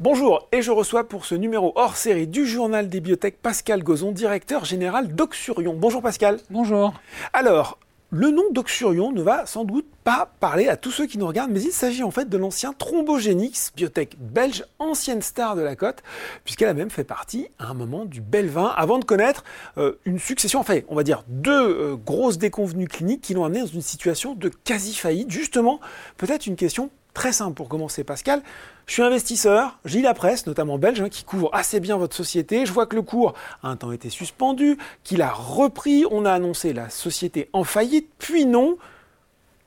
Bonjour, et je reçois pour ce numéro hors série du journal des biotech Pascal Gozon, directeur général d'Oxurion. Bonjour Pascal. Bonjour. Alors, le nom d'Oxurion ne va sans doute pas parler à tous ceux qui nous regardent, mais il s'agit en fait de l'ancien Thrombogénix, biotech belge, ancienne star de la côte, puisqu'elle a même fait partie à un moment du bel vin, avant de connaître euh, une succession, enfin on va dire deux euh, grosses déconvenues cliniques qui l'ont amené dans une situation de quasi-faillite. Justement, peut-être une question très simple pour commencer Pascal. Je suis investisseur, j'ai la presse, notamment belge, hein, qui couvre assez bien votre société. Je vois que le cours a un temps été suspendu, qu'il a repris, on a annoncé la société en faillite, puis non.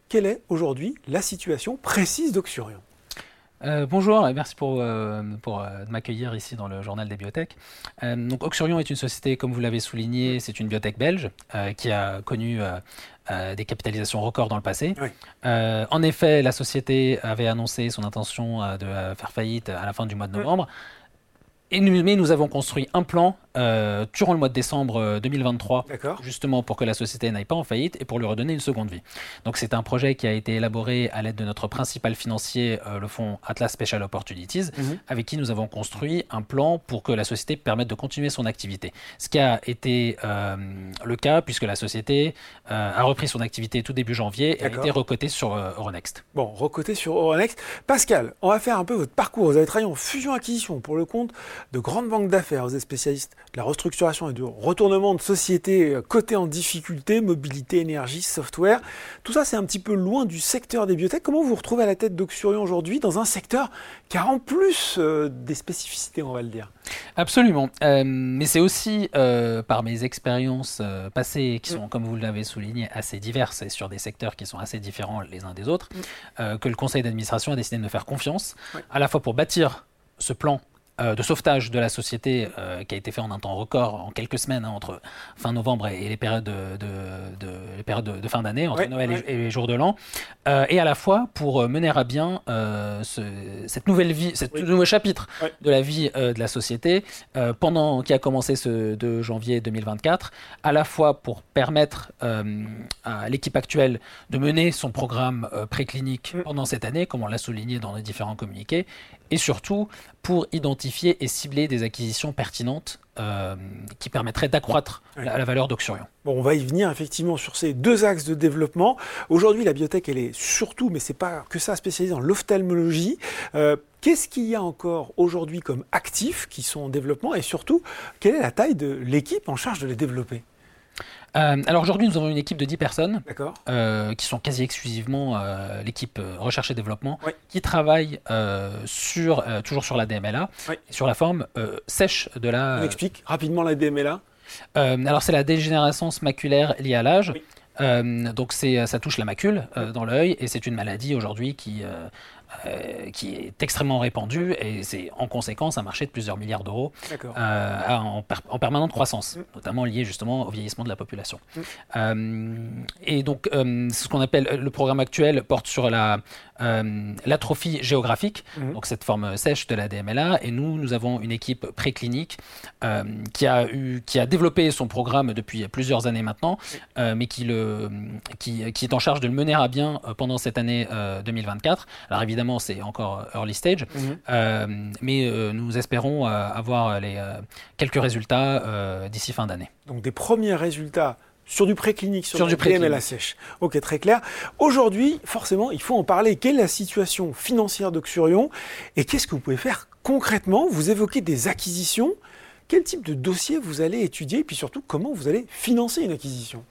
Quelle est aujourd'hui la situation précise d'Oxurion euh, bonjour et merci pour, euh, euh, m'accueillir ici dans le journal des biotech. donc Oxurion est une société, comme vous l'avez souligné, c'est une biotech belge qui a connu des capitalisations records dans le passé. en effet, la société avait annoncé son intention de faire faillite à la fin du mois de novembre. Et nous, mais nous avons construit un plan euh, durant le mois de décembre 2023, euh, justement pour que la société n'aille pas en faillite et pour lui redonner une seconde vie. Donc c'est un projet qui a été élaboré à l'aide de notre principal financier, euh, le fonds Atlas Special Opportunities, mhm. avec qui nous avons construit un plan pour que la société permette de continuer son activité. Ce qui a été le cas puisque la société a repris son activité tout début janvier et a été recotée sur Euronext. Bon, recotée sur Euronext. Pascal, on va faire un peu votre parcours. Vous avez travaillé en fusion-acquisition pour le compte de grandes banques d'affaires. Vous êtes spécialiste de la restructuration et du retournement de sociétés euh, cotées en difficulté, mobilité, énergie, software. Tout ça, c'est un petit peu loin du secteur des biotech. Comment vous vous retrouvez à la tête d'Oxurion aujourd'hui dans un secteur qui a en plus euh, des spécificités, on va le dire? Absolument. Euh, mais c'est aussi par mes expériences passées, qui sont, comme vous l'avez souligné, assez diverses et sur des secteurs qui sont assez différents les uns des autres, que le conseil d'administration a décidé de me faire confiance, à la fois pour bâtir ce plan euh, de sauvetage de la société euh, qui a été fait en un temps record, en quelques semaines, hein, entre fin novembre et, les périodes de, les périodes de, fin d'année, entre Noël et, les jours de l'an, euh, et à la fois pour mener à bien cette nouvelle vie, ce nouveau chapitre de la vie de la société, pendant qui a commencé ce 2 janvier 2024, à la fois pour permettre à l'équipe actuelle de mener son programme préclinique mm. pendant cette année, comme on l'a souligné dans les différents communiqués, et surtout pour identifier et cibler des acquisitions pertinentes euh, qui permettraient d'accroître la, valeur d'Oxurion. Bon, on va y venir effectivement sur ces deux axes de développement. Aujourd'hui, la biotech, elle est surtout, mais c'est pas que ça, spécialisée dans l'ophtalmologie. Euh, qu'est-ce qu'il y a encore aujourd'hui comme actifs qui sont en développement? Et surtout, quelle est la taille de l'équipe en charge de les développer? Euh, alors aujourd'hui, nous avons une équipe de 10 personnes euh, qui sont quasi exclusivement euh, l'équipe recherche et développement qui travaille sur, toujours sur la DMLA, sur la forme sèche de la. On explique rapidement la DMLA Alors c'est la dégénérescence maculaire liée à l'âge. donc ça touche la macule dans l'œil et c'est une maladie aujourd'hui qui euh, qui est extrêmement répandu et c'est en conséquence un marché de plusieurs milliards d'euros euh, en, en, permanente croissance, mm. notamment lié justement au vieillissement de la population. Mm. Euh, et donc, ce qu'on appelle le programme actuel porte sur la l'atrophie géographique, mm. donc cette forme sèche de la DMLA. Et nous, nous avons une équipe préclinique qui a eu, qui a développé son programme depuis plusieurs années maintenant, mais qui le, qui, qui, est en charge de le mener à bien pendant cette année 2024. Alors évidemment c'est encore early stage, mhm. euh, mais euh, nous espérons euh, avoir les, quelques résultats d'ici fin d'année. Donc des premiers résultats sur du préclinique, sur, sur du PMLA sèche. Ok, très clair. Aujourd'hui, forcément, il faut en parler. Quelle est la situation financière d'Oxurion et qu'est-ce que vous pouvez faire concrètement? Vous évoquez des acquisitions. Quel type de dossier vous allez étudier? Et puis surtout comment vous allez financer une acquisition?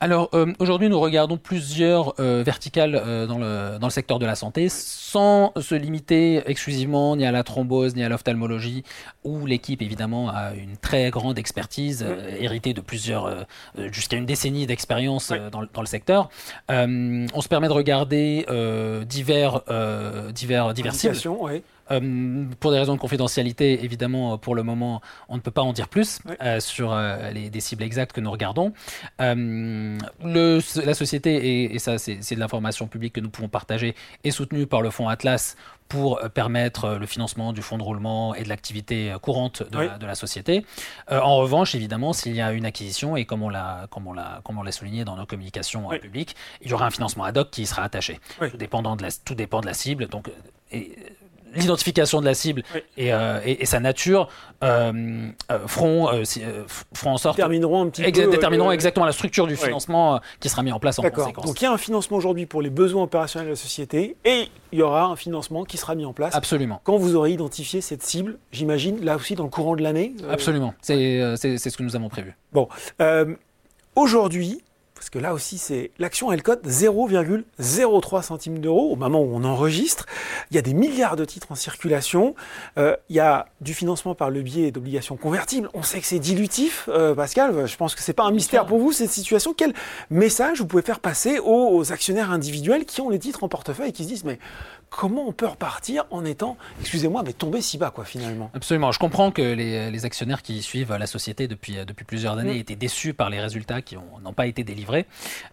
Alors euh, aujourd'hui, nous regardons plusieurs euh, verticales euh, dans, le, dans le secteur de la santé, sans se limiter exclusivement ni à la thrombose ni à l'ophtalmologie, où l'équipe évidemment a une très grande expertise, héritée de plusieurs, jusqu'à une décennie d'expérience dans, dans, le secteur. on se permet de regarder divers, divers, divers cibles. Euh, pour des raisons de confidentialité, évidemment, pour le moment, on ne peut pas en dire plus euh, sur euh, les, des cibles exactes que nous regardons. Le, la société, et, ça c'est de l'information publique que nous pouvons partager, est soutenue par le fonds Atlas pour permettre le financement du fonds de roulement et de l'activité courante de, la, de, la, société. en revanche, évidemment, s'il y a une acquisition, et comme on l'a souligné dans nos communications publiques, il y aura un financement ad hoc qui y sera attaché, tout, dépendant de la, tout dépend de la cible. Donc, et, l'identification de la cible Oui. et, euh, et- et sa nature euh, euh, feront, euh, si- feront en sorte Termineront un petit Exa- peu. détermineront exactement la structure du financement qui sera mis en place en conséquence. Donc il y a un financement aujourd'hui pour les besoins opérationnels de la société et il y aura un financement qui sera mis en place Absolument. quand vous aurez identifié cette cible, j'imagine, là aussi dans le courant de l'année. Absolument. C'est ce que nous avons prévu. Euh, Aujourd'hui, parce que là aussi, c'est l'action, elle cote 0,03 centimes d'euros au moment où on enregistre. Il y a des milliards de titres en circulation. Euh, il y a du financement par le biais d'obligations convertibles. On sait que c'est dilutif, euh, Pascal. Je pense que c'est pas un mystère pour vous cette situation. Quel message vous pouvez faire passer aux, aux actionnaires individuels qui ont les titres en portefeuille et qui se disent mais comment on peut repartir en étant, excusez-moi, mais tombé si bas quoi finalement. Absolument. Je comprends que les, les actionnaires qui suivent la société depuis, depuis plusieurs années Mm. étaient déçus par les résultats qui ont- n'ont pas été délivrés.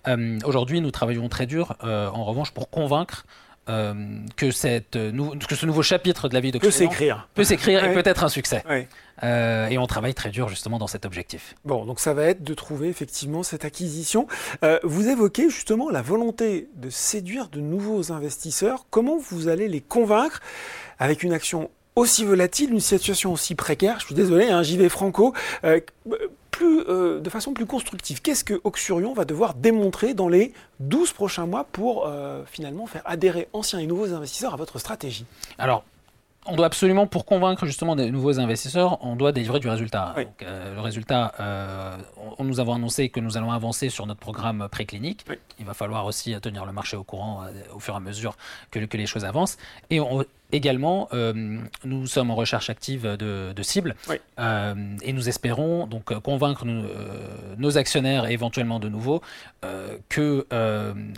Euh, Aujourd'hui, nous travaillons très dur, euh, en revanche, pour convaincre euh, que, cette, euh, que ce nouveau chapitre de la vie de Que s'écrire. peut s'écrire Ouais. et peut être un succès. Ouais. Euh, et on travaille très dur justement dans cet objectif. Bon, donc ça va être de trouver effectivement cette acquisition. Euh, vous évoquez justement la volonté de séduire de nouveaux investisseurs. Comment vous allez les convaincre avec une action aussi volatile, une situation aussi précaire? Je suis désolé, hein, j'y vais franco. Euh, plus, euh, de façon plus constructive, qu'est-ce que Oxurion va devoir démontrer dans les 12 prochains mois pour euh, finalement faire adhérer anciens et nouveaux investisseurs à votre stratégie? Alors, on doit absolument, pour convaincre justement des nouveaux investisseurs, on doit délivrer du résultat. Oui. Donc, euh, le résultat, euh, on, nous avons annoncé que nous allons avancer sur notre programme préclinique. Oui. Il va falloir aussi tenir le marché au courant euh, au fur et à mesure que, que les choses avancent. Et on- également, euh, nous sommes en recherche active de, de cibles Oui. Euh, et nous espérons donc euh, convaincre nous, nos actionnaires et éventuellement de nouveaux que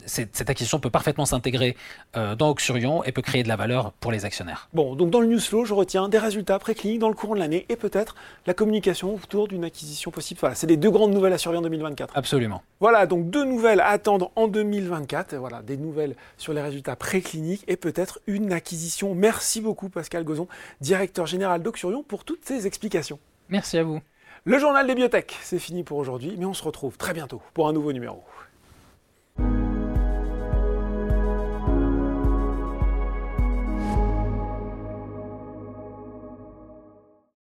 cette, cette acquisition peut parfaitement s'intégrer dans Oxurion et peut créer de la valeur pour les actionnaires. Bon, donc dans le news flow, je retiens des résultats précliniques dans le courant de l'année et peut-être la communication autour d'une acquisition possible. Voilà, c'est les deux grandes nouvelles à surveiller en 2024. Absolument. Voilà, donc deux nouvelles à attendre en 2024. Et Voilà, des nouvelles sur les résultats précliniques et peut-être une acquisition. Merci beaucoup Pascal Gozon, directeur général d'Oxurion, pour toutes ces explications. Merci à vous. Le journal des biotech, c'est fini pour aujourd'hui, mais on se retrouve très bientôt pour un nouveau numéro.